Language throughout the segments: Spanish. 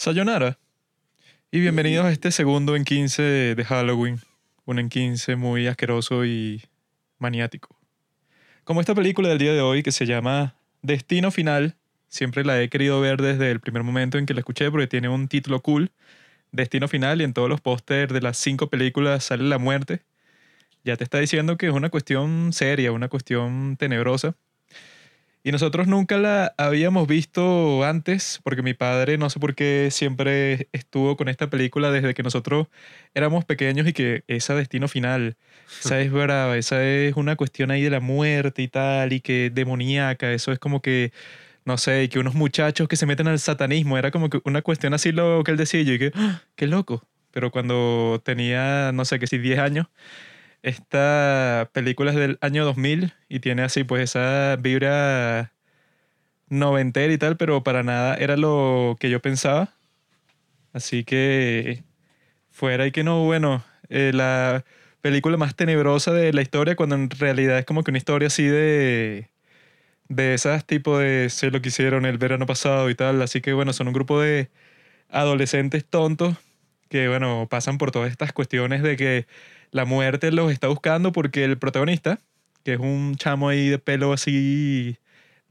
Sayonara. Y bienvenidos a este segundo en 15 de Halloween. Un en 15 muy asqueroso y maniático. Como esta película del día de hoy que se llama Destino Final. Siempre la he querido ver desde el primer momento en que la escuché porque tiene un título cool. Destino Final y en todos los pósters de las cinco películas sale la muerte. Ya te está diciendo que es una cuestión seria, una cuestión tenebrosa. Y nosotros nunca la habíamos visto antes, porque mi padre, no sé por qué, siempre estuvo con esta película desde que nosotros éramos pequeños y que esa destino final, esa es brava, esa es una cuestión ahí de la muerte y tal, y que demoníaca, eso es como que, no sé, y que unos muchachos que se meten al satanismo, era como que una cuestión así lo que él decía, y que, ¡Ah! qué loco. Pero cuando tenía, no sé, que si 10 años, esta película es del año 2000 y tiene así pues esa vibra noventera y tal, pero para nada era lo que yo pensaba. Así que fuera y que no, bueno, eh, la película más tenebrosa de la historia cuando en realidad es como que una historia así de de esas tipo de sé lo que hicieron el verano pasado y tal, así que bueno, son un grupo de adolescentes tontos que bueno, pasan por todas estas cuestiones de que la muerte los está buscando porque el protagonista, que es un chamo ahí de pelo así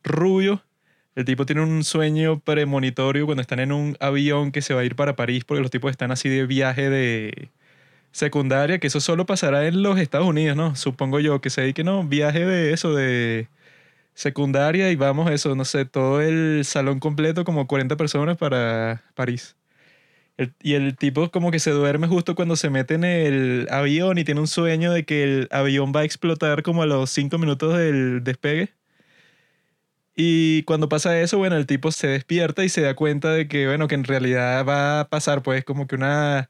rubio, el tipo tiene un sueño premonitorio cuando están en un avión que se va a ir para París porque los tipos están así de viaje de secundaria, que eso solo pasará en los Estados Unidos, ¿no? Supongo yo que se que no, viaje de eso, de secundaria y vamos eso, no sé, todo el salón completo, como 40 personas para París y el tipo como que se duerme justo cuando se mete en el avión y tiene un sueño de que el avión va a explotar como a los cinco minutos del despegue. Y cuando pasa eso, bueno, el tipo se despierta y se da cuenta de que, bueno, que en realidad va a pasar, pues como que una...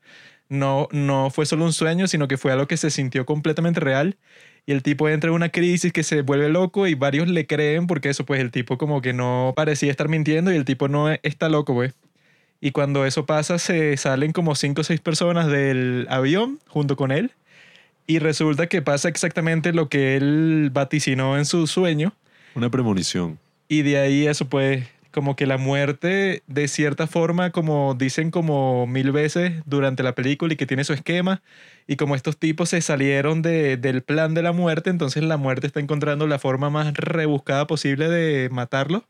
No, no fue solo un sueño, sino que fue algo que se sintió completamente real. Y el tipo entra en una crisis que se vuelve loco y varios le creen porque eso, pues el tipo como que no parecía estar mintiendo y el tipo no está loco, pues. Y cuando eso pasa, se salen como cinco o seis personas del avión junto con él. Y resulta que pasa exactamente lo que él vaticinó en su sueño. Una premonición. Y de ahí eso pues como que la muerte de cierta forma como dicen como mil veces durante la película y que tiene su esquema y como estos tipos se salieron de, del plan de la muerte entonces la muerte está encontrando la forma más rebuscada posible de matarlo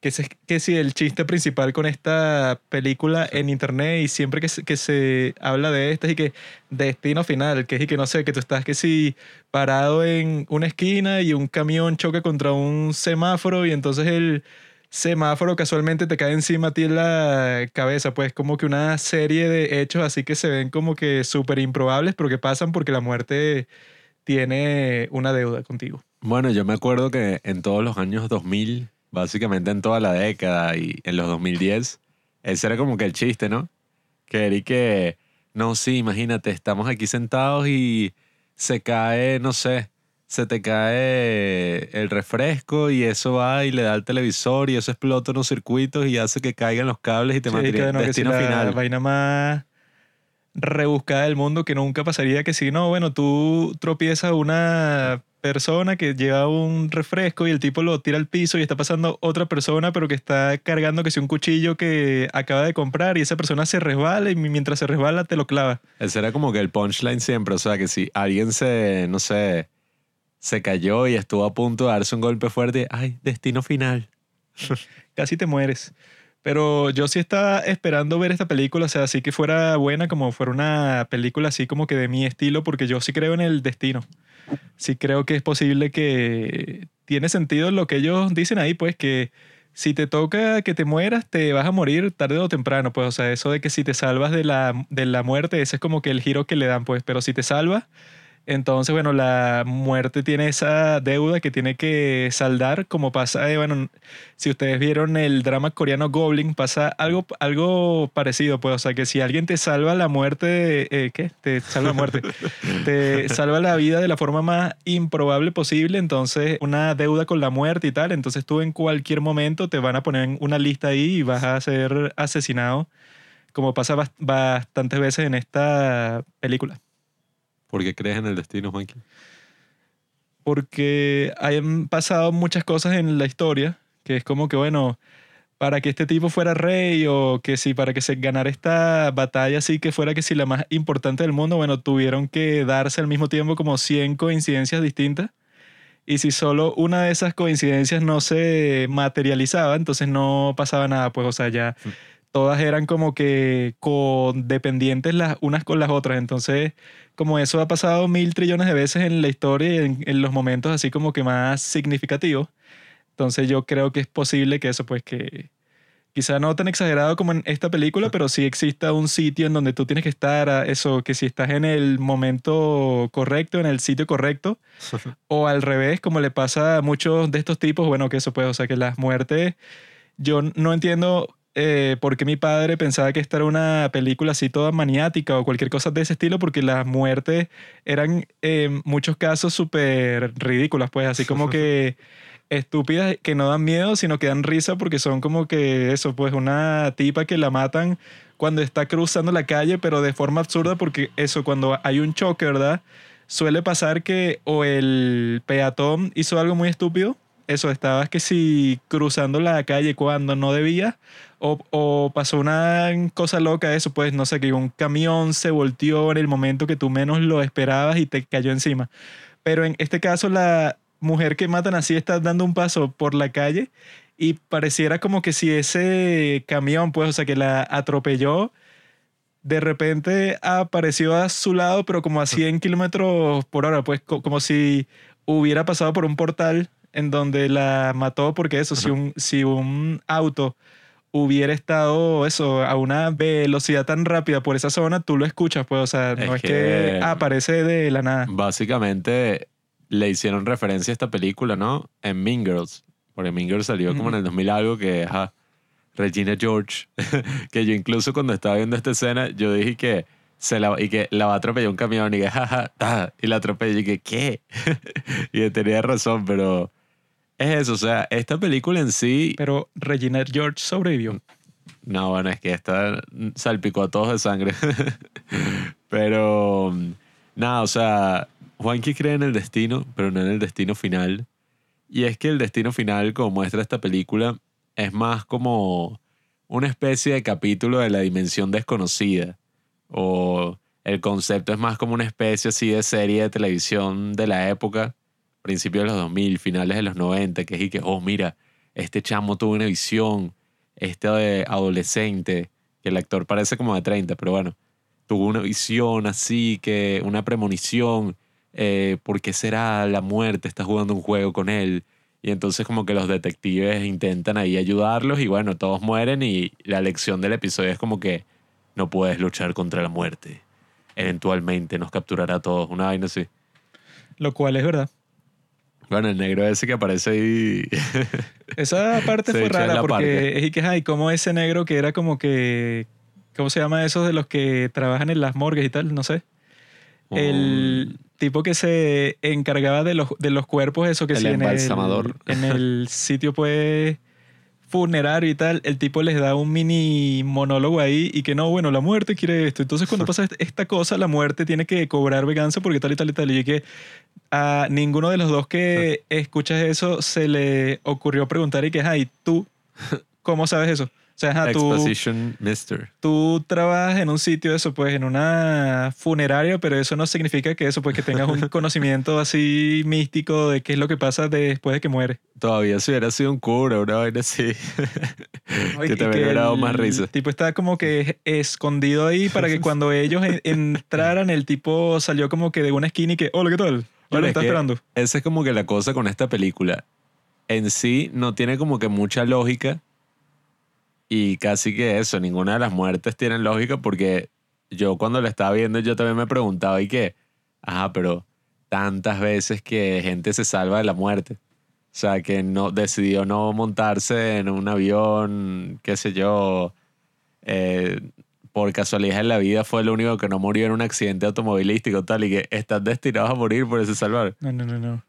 que es que si el chiste principal con esta película en internet y siempre que se, que se habla de esta y que destino final, que es y que no sé, que tú estás que si parado en una esquina y un camión choca contra un semáforo y entonces el semáforo casualmente te cae encima a ti en la cabeza, pues como que una serie de hechos así que se ven como que súper improbables, pero que pasan porque la muerte tiene una deuda contigo. Bueno, yo me acuerdo que en todos los años 2000 básicamente en toda la década y en los 2010, ese era como que el chiste, ¿no? Que era que, no, sí, imagínate, estamos aquí sentados y se cae, no sé, se te cae el refresco y eso va y le da al televisor y eso explota unos circuitos y hace que caigan los cables y te mantiene no, destino que final. La vaina más rebuscada del mundo que nunca pasaría que si no, bueno, tú tropiezas una persona que lleva un refresco y el tipo lo tira al piso y está pasando otra persona pero que está cargando que si un cuchillo que acaba de comprar y esa persona se resbala y mientras se resbala te lo clava. Ese era como que el punchline siempre, o sea que si alguien se, no sé, se cayó y estuvo a punto de darse un golpe fuerte, ay, destino final. Casi te mueres. Pero yo sí estaba esperando ver esta película, o sea, así que fuera buena, como fuera una película así como que de mi estilo, porque yo sí creo en el destino sí creo que es posible que tiene sentido lo que ellos dicen ahí, pues que si te toca que te mueras, te vas a morir tarde o temprano, pues, o sea, eso de que si te salvas de la, de la muerte, ese es como que el giro que le dan, pues, pero si te salvas, entonces, bueno, la muerte tiene esa deuda que tiene que saldar, como pasa, eh, bueno, si ustedes vieron el drama coreano Goblin, pasa algo, algo parecido, pues, o sea, que si alguien te salva la muerte, eh, ¿qué? Te salva la muerte, te salva la vida de la forma más improbable posible, entonces una deuda con la muerte y tal, entonces tú en cualquier momento te van a poner en una lista ahí y vas a ser asesinado, como pasa bastantes veces en esta película. ¿Por qué crees en el destino, Juanqui? Porque han pasado muchas cosas en la historia que es como que, bueno, para que este tipo fuera rey o que si para que se ganara esta batalla así que fuera que si la más importante del mundo, bueno, tuvieron que darse al mismo tiempo como 100 coincidencias distintas. Y si solo una de esas coincidencias no se materializaba, entonces no pasaba nada, pues, o sea, ya Mm. Todas eran como que dependientes las unas con las otras. Entonces, como eso ha pasado mil trillones de veces en la historia y en, en los momentos así como que más significativos, entonces yo creo que es posible que eso, pues, que quizá no tan exagerado como en esta película, pero sí exista un sitio en donde tú tienes que estar, a eso, que si estás en el momento correcto, en el sitio correcto, o al revés, como le pasa a muchos de estos tipos, bueno, que eso pues, o sea, que las muertes, yo no entiendo eh, por qué mi padre pensaba que esta era una película así toda maniática o cualquier cosa de ese estilo, porque las muertes eran en muchos casos súper ridículas, pues, así como que estúpidas que no dan miedo, sino que dan risa porque son como que eso, pues una tipa que la matan cuando está cruzando la calle, pero de forma absurda porque eso, cuando hay un choque, ¿verdad? Suele pasar que o el peatón hizo algo muy estúpido, eso, estabas que si cruzando la calle cuando no debía, o, o pasó una cosa loca, eso, pues no sé, que un camión se volteó en el momento que tú menos lo esperabas y te cayó encima. Pero en este caso la mujer que matan así está dando un paso por la calle y pareciera como que si ese camión, pues, o sea, que la atropelló, de repente apareció a su lado, pero como a 100 kilómetros por hora, pues co- como si hubiera pasado por un portal en donde la mató, porque eso, si un, si un auto hubiera estado eso a una velocidad tan rápida por esa zona, tú lo escuchas, pues, o sea, no es Es que, que- aparece de la nada. Básicamente le hicieron referencia a esta película, ¿no? En Mean Girls. Porque Mean Girls salió como en el 2000 algo que, ajá, Regina George. que yo incluso cuando estaba viendo esta escena, yo dije que se la, y que la va a atropellar un camión y que, jaja, ta, y la atropelló y que, ¿qué? y tenía razón, pero es eso, o sea, esta película en sí, Pero Regina George sobrevivió. no, bueno, es que esta salpicó a todos de sangre. Pero, nada, o sea, Juanqui cree en el destino, pero no en el destino final. Y es que el destino final, como muestra esta película, es más como una especie de capítulo de la dimensión desconocida. O el concepto es más como una especie así de serie de televisión de la época, principios de los 2000, finales de los 90, que es y que, oh, mira, este chamo tuvo una visión, este eh, adolescente, que el actor parece como de 30, pero bueno, tuvo una visión así, que una premonición, eh, ¿por qué será la muerte? Está jugando un juego con él. Y entonces como que los detectives intentan ahí ayudarlos y bueno, todos mueren y la lección del episodio es como que no puedes luchar contra la muerte. Eventualmente nos capturará a todos, una vaina así. Lo cual es verdad. Bueno, el negro ese que aparece ahí... Esa parte Se fue rara porque es y que, ay, como ese negro que era como que, ¿cómo se llama esos de los que trabajan en las morgues y tal? No sé. El tipo que se encargaba de los, de los cuerpos, eso que El sí, en el, en el sitio pues funerario y tal, el tipo les da un mini monólogo ahí y que no, bueno, la muerte quiere esto. Entonces cuando pasa est- esta cosa, la muerte tiene que cobrar venganza porque tal y tal y tal. Y que a ninguno de los dos que escuchas eso se le ocurrió preguntar y que, ay, tú, ¿cómo sabes eso? O sea, ajá, tú, Exposition Mister. tú trabajas en un sitio, eso, pues, en una funeraria, pero eso no significa que eso, pues, que tengas un conocimiento así místico de qué es lo que pasa después de que muere. Todavía si hubiera sido un cura, una vaina así. ¿no? Que te hubiera dado más el risa. tipo está como que escondido ahí para que cuando ellos en- entraran, el tipo salió como que de una esquina y que, hola, ¿qué tal? Yo lo es está esperando. Esa es como que la cosa con esta película. En sí no tiene como que mucha lógica. Y casi que eso, ninguna de las muertes tiene lógica porque yo cuando la estaba viendo yo también me preguntaba y que, ajá, pero tantas veces que gente se salva de la muerte. O sea, que no decidió no montarse en un avión, qué sé yo, eh, por casualidad en la vida fue el único que no murió en un accidente automovilístico tal y que están destinados a morir por ese salvar. No, no, no, no.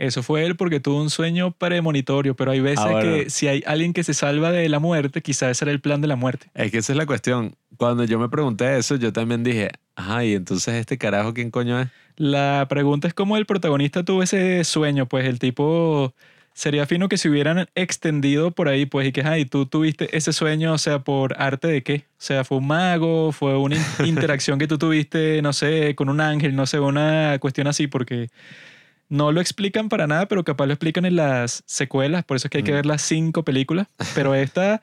Eso fue él porque tuvo un sueño premonitorio, pero hay veces Ah, bueno. que si hay alguien que se salva de la muerte, quizás ese era el plan de la muerte. Es que esa es la cuestión. Cuando yo me pregunté eso, yo también dije, ajá, y entonces este carajo, ¿quién coño es? La pregunta es cómo el protagonista tuvo ese sueño, pues el tipo sería fino que se hubieran extendido por ahí, pues, y que, ay, tú tuviste ese sueño, o sea, por arte de qué? O sea, fue un mago, fue una in- interacción que tú tuviste, no sé, con un ángel, no sé, una cuestión así, porque no lo explican para nada, pero capaz lo explican en las secuelas, por eso es que hay que Mm. ver las cinco películas. Pero esta,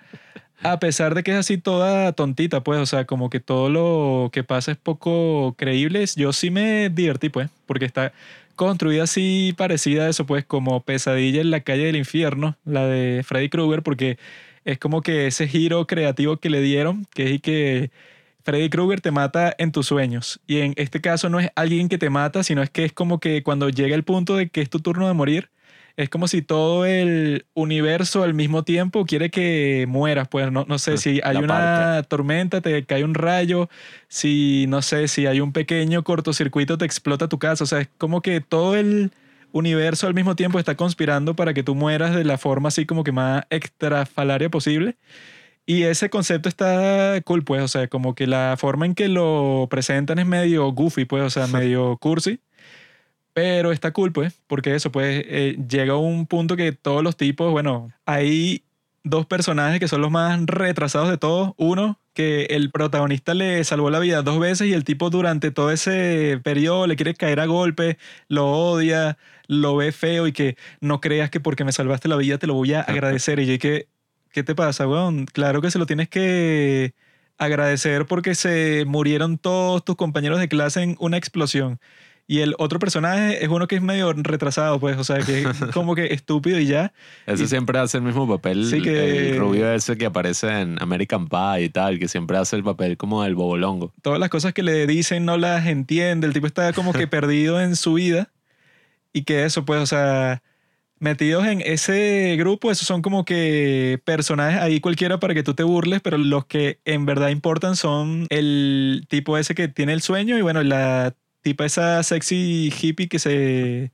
a pesar de que es así toda tontita, pues, o sea, como que todo lo que pasa es poco creíble, yo sí me divertí, pues, porque está construida así parecida a eso, pues, como Pesadilla en la calle del infierno, la de Freddy Krueger, porque es como que ese giro creativo que le dieron, que es y que Freddy Krueger te mata en tus sueños. Y en este caso no es alguien que te mata, sino es que es como que cuando llega el punto de que es tu turno de morir, es como si todo el universo al mismo tiempo quiere que mueras. Pues no, no sé si hay una tormenta, te cae un rayo, si no sé, si hay un pequeño cortocircuito, te explota tu casa. O sea, es como que todo el universo al mismo tiempo está conspirando para que tú mueras de la forma así como que más extrafalaria posible. Y ese concepto está cool, pues, o sea, como que la forma en que lo presentan es medio goofy, pues, o sea, medio cursi. Pero está cool, pues, porque eso, pues, eh, llega un punto que todos los tipos, bueno, hay dos personajes que son los más retrasados de todos. Uno, que el protagonista le salvó la vida dos veces y el tipo durante todo ese periodo le quiere caer a golpe, lo odia, lo ve feo y que no creas que porque me salvaste la vida te lo voy a agradecer. Y yo que, ¿qué te pasa, weón? Claro que se lo tienes que agradecer porque se murieron todos tus compañeros de clase en una explosión. Y el otro personaje es uno que es medio retrasado, pues, o sea, que es como que estúpido y ya. Ese Y- siempre hace el mismo papel. Sí, que- El rubio ese que aparece en American Pie y tal, que siempre hace el papel como del bobolongo. Todas las cosas que le dicen no las entiende. El tipo está como que perdido en su vida. Y que eso, pues, o sea, metidos en ese grupo, esos son como que personajes ahí cualquiera para que tú te burles, pero los que en verdad importan son el tipo ese que tiene el sueño y bueno, la tipa esa sexy hippie que se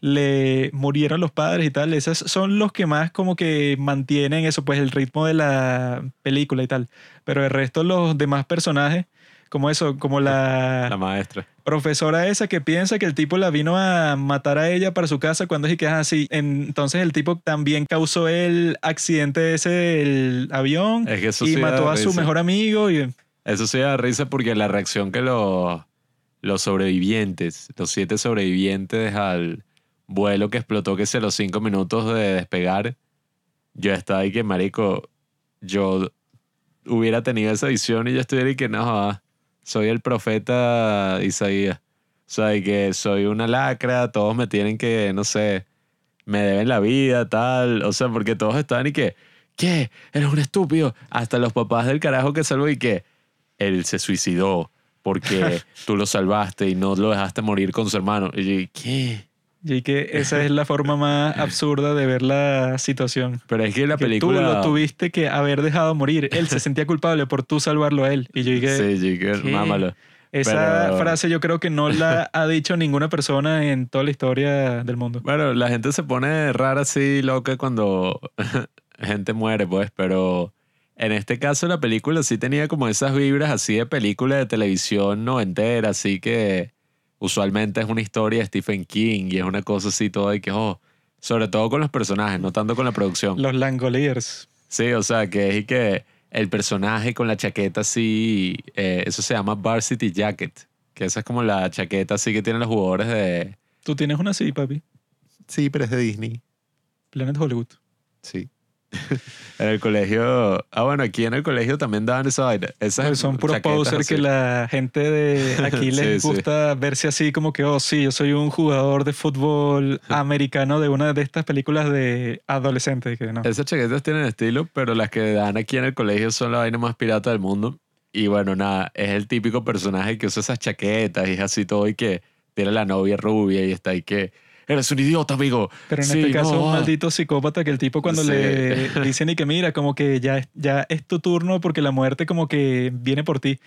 le murieron los padres y tal, esos son los que más como que mantienen eso, pues el ritmo de la película y tal. Pero el resto, los demás personajes, como eso, como La la, maestra. Profesora esa que piensa que el tipo la vino a matar a ella para su casa cuando es y que es así. Entonces el tipo también causó el accidente ese del avión Es que eso y sí mató a su mejor amigo y Eso sí da risa porque la reacción que los, los sobrevivientes, los siete sobrevivientes al vuelo que explotó que se los cinco minutos de despegar, yo estaba ahí que, marico, yo hubiera tenido esa visión y yo estuviera ahí que no, soy el profeta Isaías. O sea, y que soy una lacra, todos me tienen que, no sé, me deben la vida, tal. O sea, porque todos estaban y que, ¿qué? Eres un estúpido. Hasta los papás del carajo que salvó y que él se suicidó porque tú lo salvaste y no lo dejaste morir con su hermano. Y yo, ¿qué? Y que esa es la forma más absurda de ver la situación. Pero es que la que película... tú lo tuviste que haber dejado morir. Él se sentía culpable por tú salvarlo a él. Y yo dije, Sí, que ¿qué? mámalo. esa pero- frase yo creo que no la ha dicho ninguna persona en toda la historia del mundo. Bueno, la gente se pone rara así, loca, cuando gente muere, pues, pero en este caso la película sí tenía como esas vibras así de película de televisión noventera, así que usualmente es una historia de Stephen King y es una cosa así toda y que, oh, sobre todo con los personajes, no tanto con la producción. Los Langoliers. Sí, o sea, que es y que el personaje con la chaqueta así, eh, eso se llama Varsity Jacket, que esa es como la chaqueta así que tienen los jugadores de... Tú tienes una así, papi. Sí, pero es de Disney. Planet Hollywood. Sí. En el colegio. Ah, bueno, aquí en el colegio también daban esa vaina. Esas Pues son puros posers que la gente de aquí les Sí, sí. gusta verse así como que, oh, sí, yo soy un jugador de fútbol americano de una de estas películas de adolescentes. Que no. Esas chaquetas tienen estilo, pero las que dan aquí en el colegio son la vaina más pirata del mundo. Y bueno, nada, es el típico personaje que usa esas chaquetas y es así todo y que tiene la novia rubia y está ahí que. Eres un idiota, amigo. Pero en Sí, este caso, no, un maldito psicópata que el tipo cuando Sí. le dicen y que mira, como que ya, ya es tu turno porque la muerte como que viene por ti.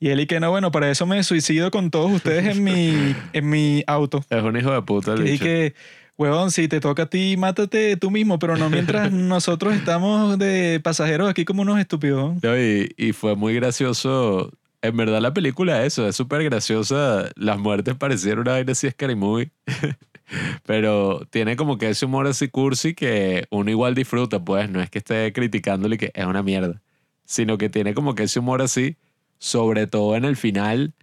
Y él y que no, bueno, para eso me suicido con todos ustedes en mi, en mi auto. Es un hijo de puta el Y que, huevón, si te toca a ti, mátate tú mismo, pero no mientras nosotros estamos de pasajeros aquí como unos estúpidos. Y, y fue muy gracioso. En verdad, la película, eso, es súper graciosa. Las muertes parecieron una vaina así, scary movie. Pero tiene como que ese humor así cursi que uno igual disfruta, pues no es que esté criticándole que es una mierda, sino que tiene como que ese humor así, sobre todo en el final,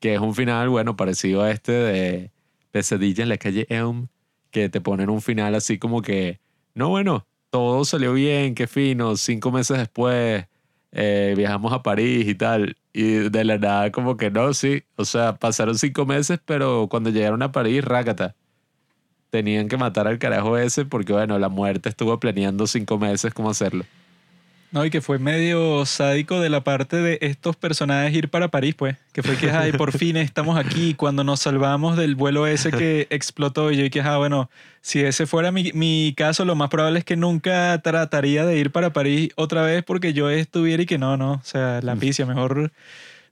que es un final, bueno, parecido a este de Pesadilla en la calle Elm, que te ponen un final así como que, no, bueno, todo salió bien, qué fino, cinco meses después eh, viajamos a París y tal, y de la nada como que no, sí, o sea, pasaron cinco meses, pero cuando llegaron a París, rácata. Tenían que matar al carajo ese porque, bueno, la muerte estuvo planeando cinco meses cómo hacerlo. No, y que fue medio sádico de la parte de estos personajes ir para París, pues. Que fue que, ay, por fin estamos aquí. Cuando nos salvamos del vuelo ese que explotó, y yo dije, ah, bueno, si ese fuera mi, mi caso, lo más probable es que nunca trataría de ir para París otra vez porque yo estuviera y que no, no. O sea, la picia, mejor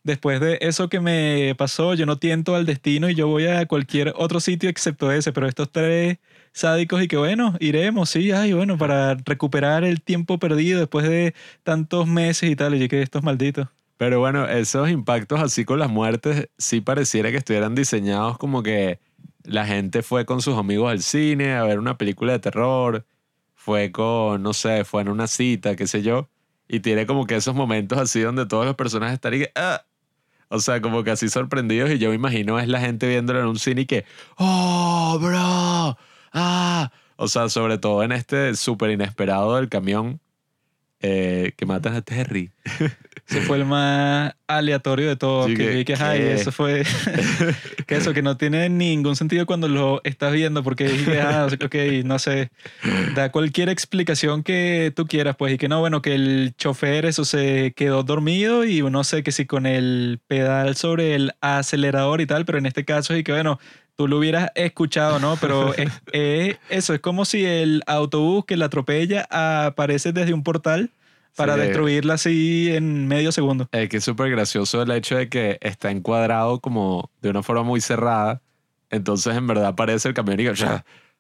después de eso que me pasó, yo no tiento al destino y yo voy a cualquier otro sitio excepto ese, pero estos tres sádicos y que bueno, iremos, sí, ay, bueno, para recuperar el tiempo perdido después de tantos meses y tal, y que estos malditos. Pero bueno, esos impactos así con las muertes sí pareciera que estuvieran diseñados como que la gente fue con sus amigos al cine a ver una película de terror, fue con, no sé, fue en una cita, qué sé yo, y tiene como que esos momentos así donde todos los personajes están y que, ah, o sea, como que así sorprendidos y yo me imagino es la gente viéndolo en un cine y que, oh, bro, ah. O sea, sobre todo en este súper inesperado del camión eh, que matan a Terry. Ese fue el más aleatorio de todo. que, que, que ay, eso fue. que eso, que no tiene ningún sentido cuando lo estás viendo, porque dije, ah, ok, no sé. Da cualquier explicación que tú quieras, pues, y que no, bueno, que el chofer, eso se quedó dormido y no sé, que si con el pedal sobre el acelerador y tal, pero en este caso es que, bueno, tú lo hubieras escuchado, ¿no? Pero es, eso, es como si el autobús que la atropella aparece desde un portal para destruirla así en medio segundo. Es que es súper gracioso el hecho de que está encuadrado como de una forma muy cerrada. Entonces, en verdad, aparece el camión y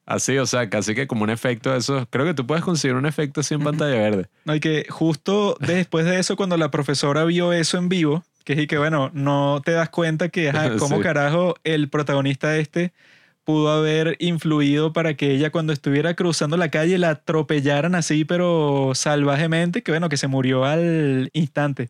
así, o sea, casi que como un efecto de eso. Creo que tú puedes conseguir un efecto así en pantalla verde. No, y que justo después de eso, cuando la profesora vio eso en vivo, que es que, bueno, no te das cuenta que, ajá, cómo carajo el protagonista este pudo haber influido para que ella cuando estuviera cruzando la calle la atropellaran así, pero salvajemente, que bueno, que se murió al instante.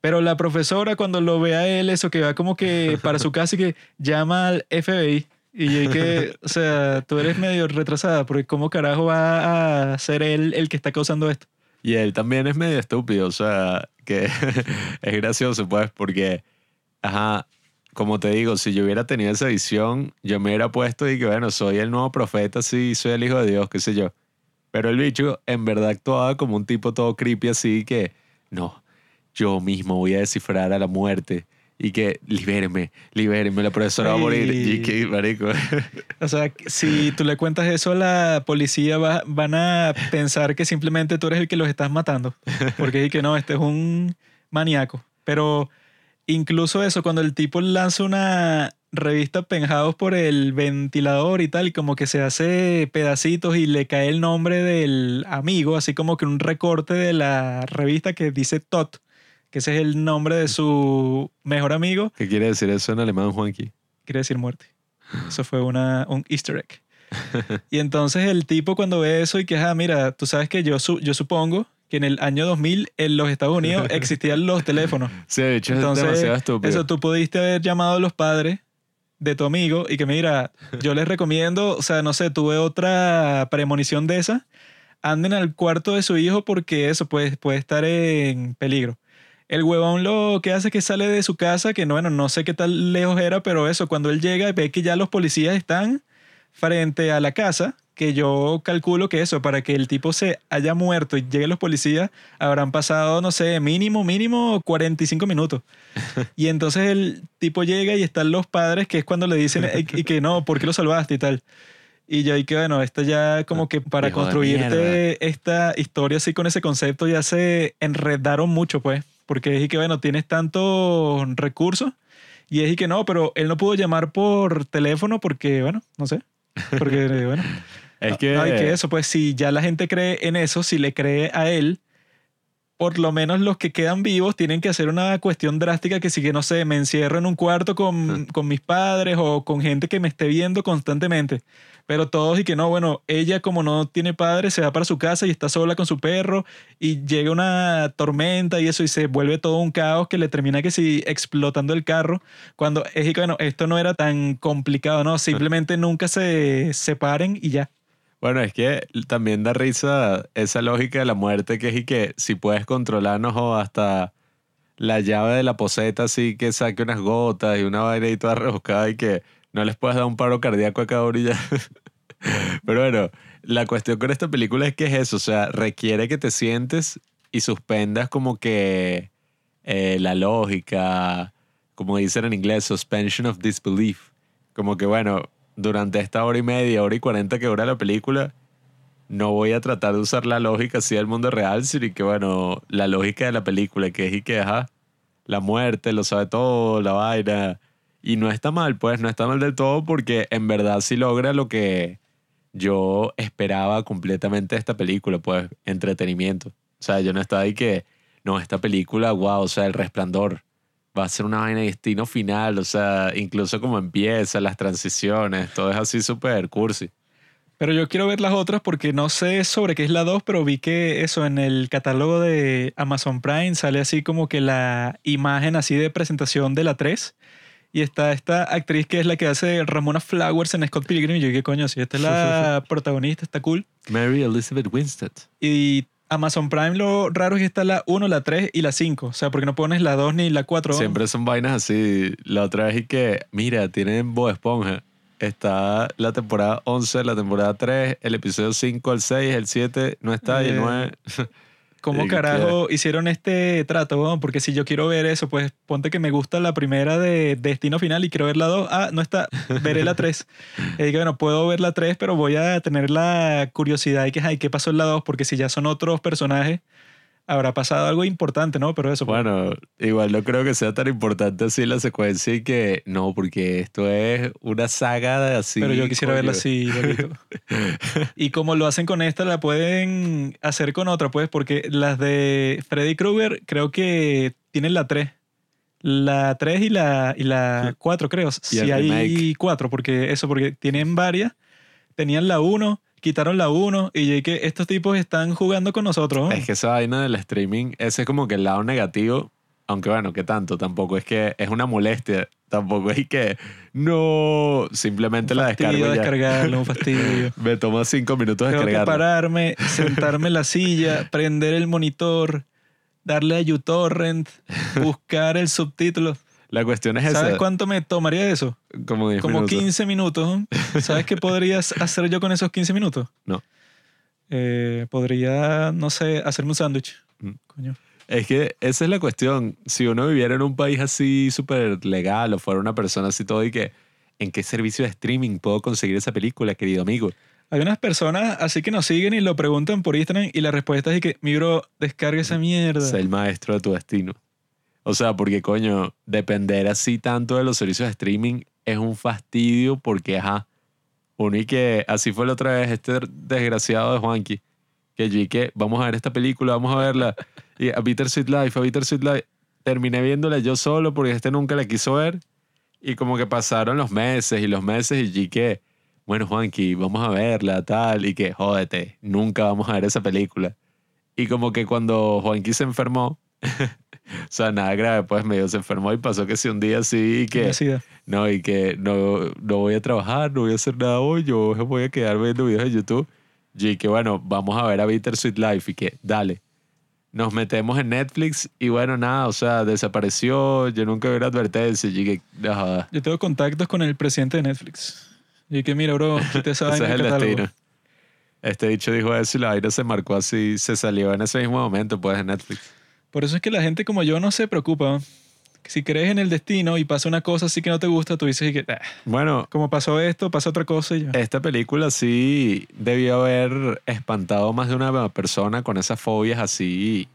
Pero la profesora cuando lo ve a él, eso que va como que para su casa y que llama al FBI. Y yo que, o sea, tú eres medio retrasada, porque ¿cómo carajo va a ser él el que está causando esto? Y él también es medio estúpido, o sea, que es gracioso, pues, porque, ajá, como te digo, si yo hubiera tenido esa visión, yo me hubiera puesto y que, bueno, soy el nuevo profeta, sí, soy el hijo de Dios, qué sé yo. Pero el bicho en verdad actuaba como un tipo todo creepy así que, no, yo mismo voy a descifrar a la muerte y que libéreme, libéreme, la profesora va a morir. Y que, marico. O sea, si tú le cuentas eso a la policía, va, van a pensar que simplemente tú eres el que los estás matando. Porque es que no, este es un maníaco. Pero incluso eso, cuando el tipo lanza una revista penjados por el ventilador y tal, y como que se hace pedacitos y le cae el nombre del amigo, así como que un recorte de la revista que dice Tot que ese es el nombre de su mejor amigo. ¿Qué quiere decir eso en alemán, Juanqui? Quiere decir muerte. Eso fue una, un easter egg. y entonces el tipo cuando ve eso y que, ah, mira, tú sabes que yo, yo supongo que en el año 2000 en los Estados Unidos existían los teléfonos. Sí, de hecho entonces, es demasiado estúpido. Eso, tú pudiste haber llamado a los padres de tu amigo y que mira, yo les recomiendo, o sea, no sé, tuve otra premonición de esa, anden al cuarto de su hijo porque eso puede, puede estar en peligro. El huevón lo que hace es que sale de su casa, que no, bueno, no sé qué tan lejos era, pero eso, cuando él llega y ve que ya los policías están frente a la casa, que yo calculo que eso, para que el tipo se haya muerto y lleguen los policías, habrán pasado, no sé, mínimo, mínimo 45 minutos. Y entonces el tipo llega y están los padres, que es cuando le dicen y que no, ¿por qué lo salvaste y tal? Y yo ahí que, bueno, esto ya como que para construirte esta historia así con ese concepto ya se enredaron mucho, pues. Porque es que, bueno, tienes tantos recursos y es que no, pero él no pudo llamar por teléfono porque, bueno, no sé. Porque, bueno. es que... hay que eso, pues si ya la gente cree en eso, si le cree a él, por lo menos los que quedan vivos tienen que hacer una cuestión drástica que si que no sé, me encierro en un cuarto con, con mis padres o con gente que me esté viendo constantemente. Pero todos y que no, bueno, ella como no tiene padre se va para su casa y está sola con su perro y llega una tormenta y eso y se vuelve todo un caos que le termina que si explotando el carro. Cuando es y que bueno, esto no era tan complicado, ¿no? Simplemente nunca se separen y ya. Bueno, es que también da risa esa lógica de la muerte que es y que si puedes controlarnos o hasta la llave de la poseta así que saque unas gotas y una vaina y toda rebuscada y que no les puedas dar un paro cardíaco a cada orilla. Pero bueno, la cuestión con esta película es que es eso, o sea, requiere que te sientes y suspendas como que eh, la lógica, como dicen en inglés, suspension of disbelief. Como que bueno, durante esta hora y media, hora y cuarenta que dura la película, no voy a tratar de usar la lógica así del mundo real, sino que bueno, la lógica de la película, que es y que, ajá, la muerte, lo sabe todo, la vaina. Y no está mal, pues, no está mal del todo porque en verdad sí logra lo que yo esperaba completamente de esta película, pues, entretenimiento. O sea, yo no estaba ahí que, no, esta película, wow, o sea, El Resplandor va a ser una vaina de destino final, o sea, incluso como empieza, las transiciones, todo es así súper cursi. Pero yo quiero ver las otras porque no sé sobre qué es la 2, pero vi que eso en el catálogo de Amazon Prime sale así como que la imagen así de presentación de la 3 y está esta actriz que es la que hace Ramona Flowers en Scott Pilgrim. Y yo, ¿qué coño? Si esta es la protagonista, está cool. Mary Elizabeth Winstead. Y Amazon Prime lo raro es que está la 1, la 3 y la 5. O sea, porque no pones la 2 ni la 4. Siempre son vainas así. La otra vez y que, mira, tienen Bob Esponja. Está la temporada 11, la temporada 3, el episodio 5, el 6, el 7 no está y el Eh. 9. ¿Cómo Sí, carajo hicieron este trato? Porque si yo quiero ver eso, pues ponte que me gusta la primera de Destino Final y quiero ver la 2. Ah, no está, veré la 3. Y digo, bueno, puedo ver la 3, pero voy a tener la curiosidad de que, ay, ¿qué pasó en la 2? Porque si ya son otros personajes, habrá pasado algo importante, ¿no? Pero eso. pues, Bueno, igual no creo que sea tan importante así la secuencia y que no, porque esto es una saga de así. pero yo quisiera verla coño. así, Lolito. y como lo hacen con esta, la pueden hacer con otra, pues, porque las de Freddy Krueger creo que tienen la 3. La 3 y la, y la 4, creo. Si el hay remake. 4, porque eso, porque tienen varias. Tenían la 1, quitaron la 1 y yo que estos tipos están jugando con nosotros. ¿no? Es que esa vaina del streaming, ese es como que el lado negativo, aunque bueno, que tanto, tampoco es que es una molestia, tampoco es que no, simplemente la descargo ya. descargarlo, un fastidio. Me toma cinco minutos Tengo que descargarla. pararme, sentarme en la silla, prender el monitor, darle a uTorrent, buscar el subtítulo. La cuestión es ¿Sabes esa. cuánto me tomaría eso? Como 10 Como minutos. 15 minutos. ¿Sabes qué podrías hacer yo con esos 15 minutos? No. Eh, podría, no sé, hacerme un sándwich. Mm. Coño. Es que esa es la cuestión. Si uno viviera en un país así súper legal o fuera una persona así todo y que, ¿en qué servicio de streaming puedo conseguir esa película, querido amigo? Hay unas personas así que nos siguen y lo preguntan por Instagram y la respuesta es que, mi bro, descarga esa mierda. Sé el maestro de tu destino. O sea, porque coño, depender así tanto de los servicios de streaming es un fastidio porque, ajá, uno y que así fue la otra vez este desgraciado de Juanqui, que yo y que vamos a ver esta película, vamos a verla, y a Bittersweet Life, a Bittersweet Life, terminé viéndola yo solo porque este nunca la quiso ver y como que pasaron los meses y los meses y yo que, bueno Juanqui, vamos a verla, tal, y que, jódete, nunca vamos a ver esa película. Y como que cuando Juanqui se enfermó, o sea, nada grave, pues medio se enfermó y pasó que si un día sí y que, no, y que no, no voy a trabajar, no voy a hacer nada hoy, yo voy a quedar viendo videos de YouTube. Y que bueno, vamos a ver a Bittersweet Life y que dale. Nos metemos en Netflix y bueno, nada, o sea, desapareció, yo nunca vi una advertencia y que, no joda, Yo tengo contactos con el presidente de Netflix. Y que, mira, bro, quita esa ese es el catálogo. destino. Este dicho dijo eso y la vaina se marcó así, se salió en ese mismo momento, pues, en Netflix. Por eso es que la gente como yo no se preocupa. Si crees en el destino y pasa una cosa así que no te gusta, tú dices que, "Ah, Bueno, como pasó esto, pasa otra cosa y ya. Esta película sí debió haber espantado más de una persona con esas fobias así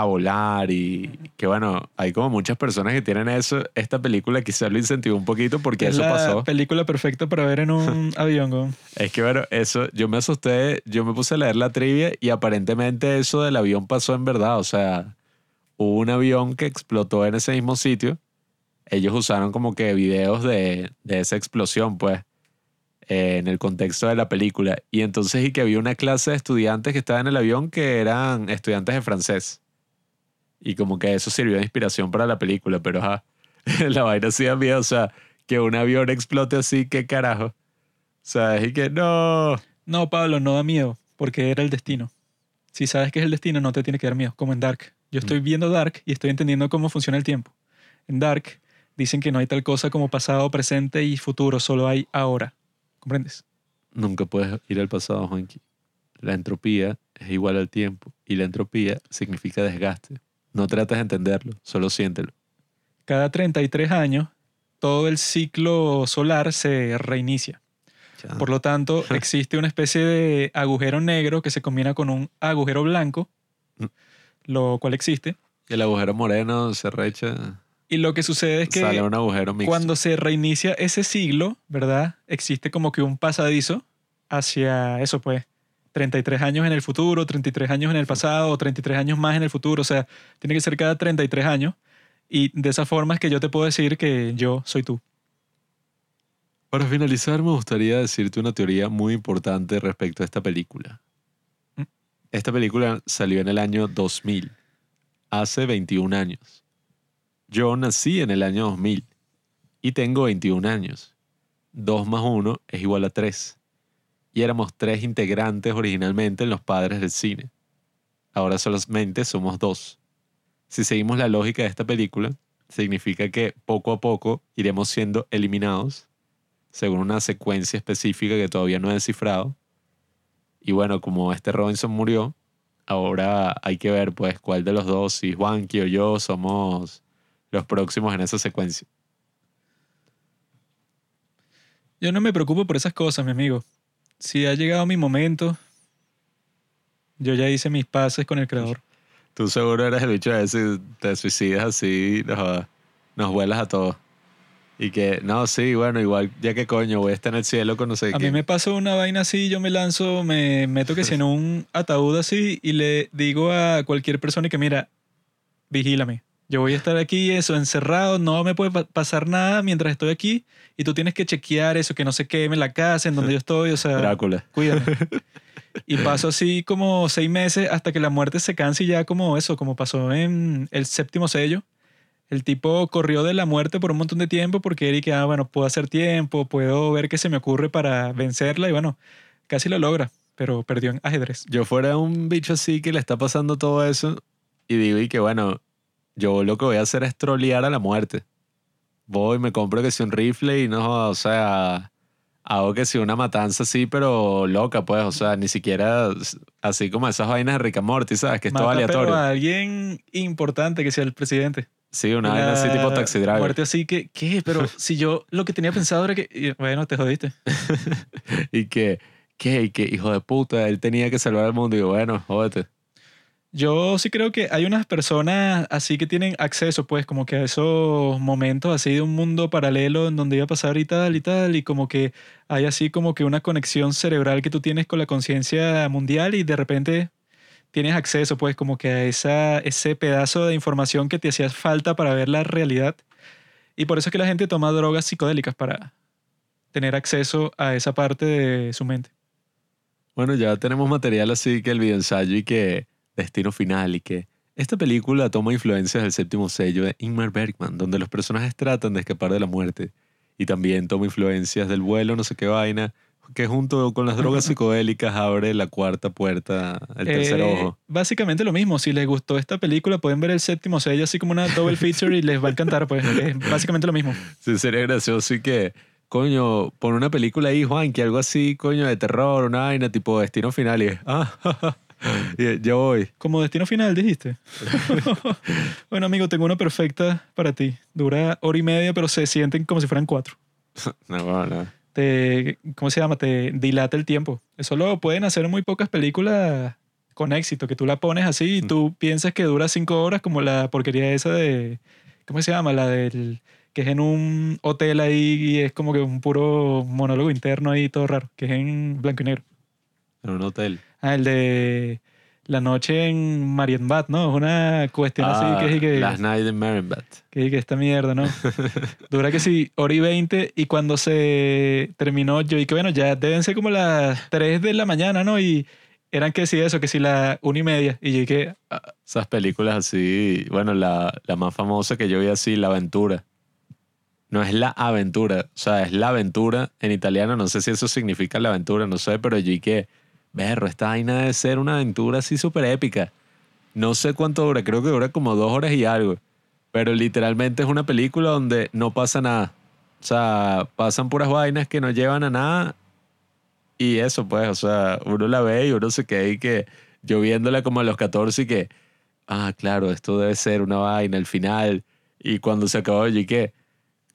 a volar y que bueno, hay como muchas personas que tienen eso. Esta película quizás lo incentivó un poquito porque es eso la pasó. película perfecta para ver en un avión. Es que bueno, eso, yo me asusté, yo me puse a leer la trivia y aparentemente eso del avión pasó en verdad. O sea, hubo un avión que explotó en ese mismo sitio. Ellos usaron como que videos de, de esa explosión, pues, eh, en el contexto de la película. Y entonces y que había una clase de estudiantes que estaban en el avión que eran estudiantes de francés. Y como que eso sirvió de inspiración para la película, pero ajá, la vaina sí da miedo. O sea, que un avión explote así, qué carajo. O sea, y que no. No, Pablo, no da miedo, porque era el destino. Si sabes que es el destino, no te tiene que dar miedo, como en Dark. Yo estoy viendo Dark y estoy entendiendo cómo funciona el tiempo. En Dark dicen que no hay tal cosa como pasado, presente y futuro, solo hay ahora. ¿Comprendes? Nunca puedes ir al pasado, Juanqui. La entropía es igual al tiempo y la entropía significa desgaste. No trates de entenderlo, solo siéntelo. Cada 33 años, todo el ciclo solar se reinicia. Ya. Por lo tanto, existe una especie de agujero negro que se combina con un agujero blanco, Mm. lo cual existe. El agujero moreno se recha, Y lo que sucede es que sale un agujero mixto. cuando se reinicia ese siglo, ¿verdad? Existe como que un pasadizo hacia eso, pues. 33 años en el futuro, 33 años en el pasado, o 33 años más en el futuro. O sea, tiene que ser cada 33 años. Y de esa forma es que yo te puedo decir que yo soy tú. Para finalizar, me gustaría decirte una teoría muy importante respecto a esta película. Mm. Esta película salió en el año 2000, hace 21 años. Yo nací en el año 2000 y tengo 21 años. 2 más 1 es igual a 3. Y éramos tres integrantes originalmente en los padres del cine. Ahora solamente somos dos. Si seguimos la lógica de esta película, significa que poco a poco iremos siendo eliminados según una secuencia específica que todavía no he descifrado. Y bueno, como este Robinson murió, ahora hay que ver pues cuál de los dos, si Juanqui o yo, somos los próximos en esa secuencia. Yo no me preocupo por esas cosas, mi amigo. Si ha llegado mi momento, yo ya hice mis pases con el creador. Tú seguro eres el bicho ese, te suicidas así, nos, nos vuelas a todos. Y que, no, sí, bueno, igual, ya que coño, voy a estar en el cielo con no sé A qué. mí me pasó una vaina así, yo me lanzo, me meto que si en un ataúd así y le digo a cualquier persona que mira, vigílame. Yo voy a estar aquí, eso, encerrado, no me puede pa- pasar nada mientras estoy aquí y tú tienes que chequear eso, que no se queme la casa en donde yo estoy, o sea, Drácula. cuídame. Y paso así como seis meses hasta que la muerte se canse y ya como eso, como pasó en el séptimo sello. El tipo corrió de la muerte por un montón de tiempo porque Eric, ah, bueno, puedo hacer tiempo, puedo ver qué se me ocurre para vencerla y bueno, casi lo logra, pero perdió en ajedrez. Yo fuera un bicho así que le está pasando todo eso y digo, y que bueno, yo lo que voy a hacer es trolear a la muerte. Voy, me compro que si un rifle y no, o sea, hago que si una matanza así, pero loca, pues, o sea, ni siquiera así como esas vainas de Rick Morty, ¿sabes? Que es todo Mata, pero aleatorio. a alguien importante que sea el presidente. Sí, una vaina así tipo taxi driver. Muerte así que, ¿qué? Pero si yo lo que tenía pensado era que, bueno, te jodiste. Y que, ¿qué? Y que, hijo de puta, él tenía que salvar al mundo. Y digo, bueno, jódete. Yo sí creo que hay unas personas así que tienen acceso, pues, como que a esos momentos así de un mundo paralelo en donde iba a pasar y tal y tal, y como que hay así como que una conexión cerebral que tú tienes con la conciencia mundial y de repente tienes acceso, pues, como que a esa, ese pedazo de información que te hacía falta para ver la realidad. Y por eso es que la gente toma drogas psicodélicas para tener acceso a esa parte de su mente. Bueno, ya tenemos material así que el videoensayo y que Destino Final y que esta película toma influencias del séptimo sello de Ingmar Bergman, donde los personajes tratan de escapar de la muerte. Y también toma influencias del vuelo, no sé qué vaina, que junto con las drogas psicodélicas abre la cuarta puerta, el tercer Eh, ojo. Básicamente lo mismo. Si les gustó esta película, pueden ver el séptimo sello así como una double feature y les va a encantar. Pues es básicamente lo mismo. Sí, sería gracioso y que, coño, pon una película ahí, Juan, que algo así, coño, de terror, una vaina tipo Destino Final y es, ah, ja, ja, yo voy. Como destino final, dijiste. bueno, amigo, tengo una perfecta para ti. Dura hora y media, pero se sienten como si fueran cuatro. No, no, no. Te, ¿Cómo se llama? Te dilata el tiempo. Eso lo pueden hacer muy pocas películas con éxito, que tú la pones así y Mm. tú piensas que dura cinco horas como la porquería esa de, ¿cómo se llama? La del, que es en un hotel ahí y es como que un puro monólogo interno ahí todo raro, que es en blanco y negro. En un hotel. Ah, el de la noche en Marienbad, ¿no? Es una cuestión Ah, así que es que, Last Night in Marienbad. que, que esta mierda, ¿no? Dura que sí, hora y 20 y cuando se terminó yo y que bueno, ya deben ser como las 3 de la mañana, ¿no? Y eran que sí eso, que sí la una y media. Y yo que, ah, Esas películas así, bueno, la, la más famosa que yo vi así, La Aventura. No es la aventura, o sea, es la aventura en italiano, no sé si eso significa la aventura, no sé, pero yo y que, berro, esta vaina debe ser una aventura así súper épica. No sé cuánto dura, creo que dura como dos horas y algo, pero literalmente es una película donde no pasa nada. O sea, pasan puras vainas que no llevan a nada y eso pues, o sea, uno la ve y uno se queda ahí que yo viéndola como a los 14 y que, ah, claro, esto debe ser una vaina al final. Y cuando se acabó, yo y que,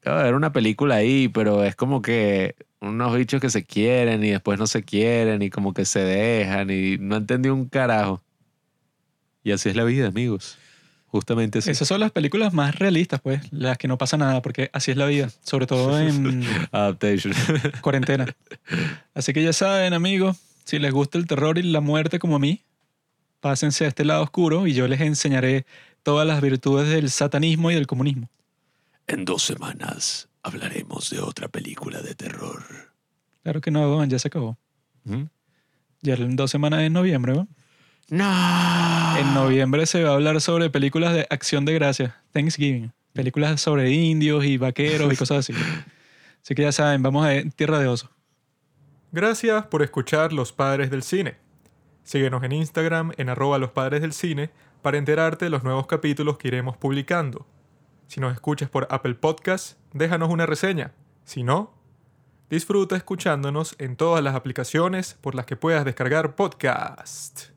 claro, era una película ahí, pero es como que unos bichos que se quieren y después no se quieren y como que se dejan y no entendí un carajo. Y así es la vida, amigos. Justamente así. esas son las películas más realistas, pues, las que no pasa nada, porque así es la vida, sobre todo en Adaptation. cuarentena. Así que ya saben, amigos, si les gusta el terror y la muerte como a mí, pásense a este lado oscuro y yo les enseñaré todas las virtudes del satanismo y del comunismo. En dos semanas hablaremos de otra película de terror. Claro que no, ya se acabó. ¿Mm? Ya en dos semanas es noviembre, ¿no? No. En noviembre se va a hablar sobre películas de acción de gracia, Thanksgiving. Películas sobre indios y vaqueros y cosas así. Así que ya saben, vamos a Tierra de Oso. Gracias por escuchar Los Padres del Cine. Síguenos en Instagram en arroba los padres del cine para enterarte de los nuevos capítulos que iremos publicando. Si nos escuchas por Apple Podcast, déjanos una reseña. Si no, disfruta escuchándonos en todas las aplicaciones por las que puedas descargar podcast.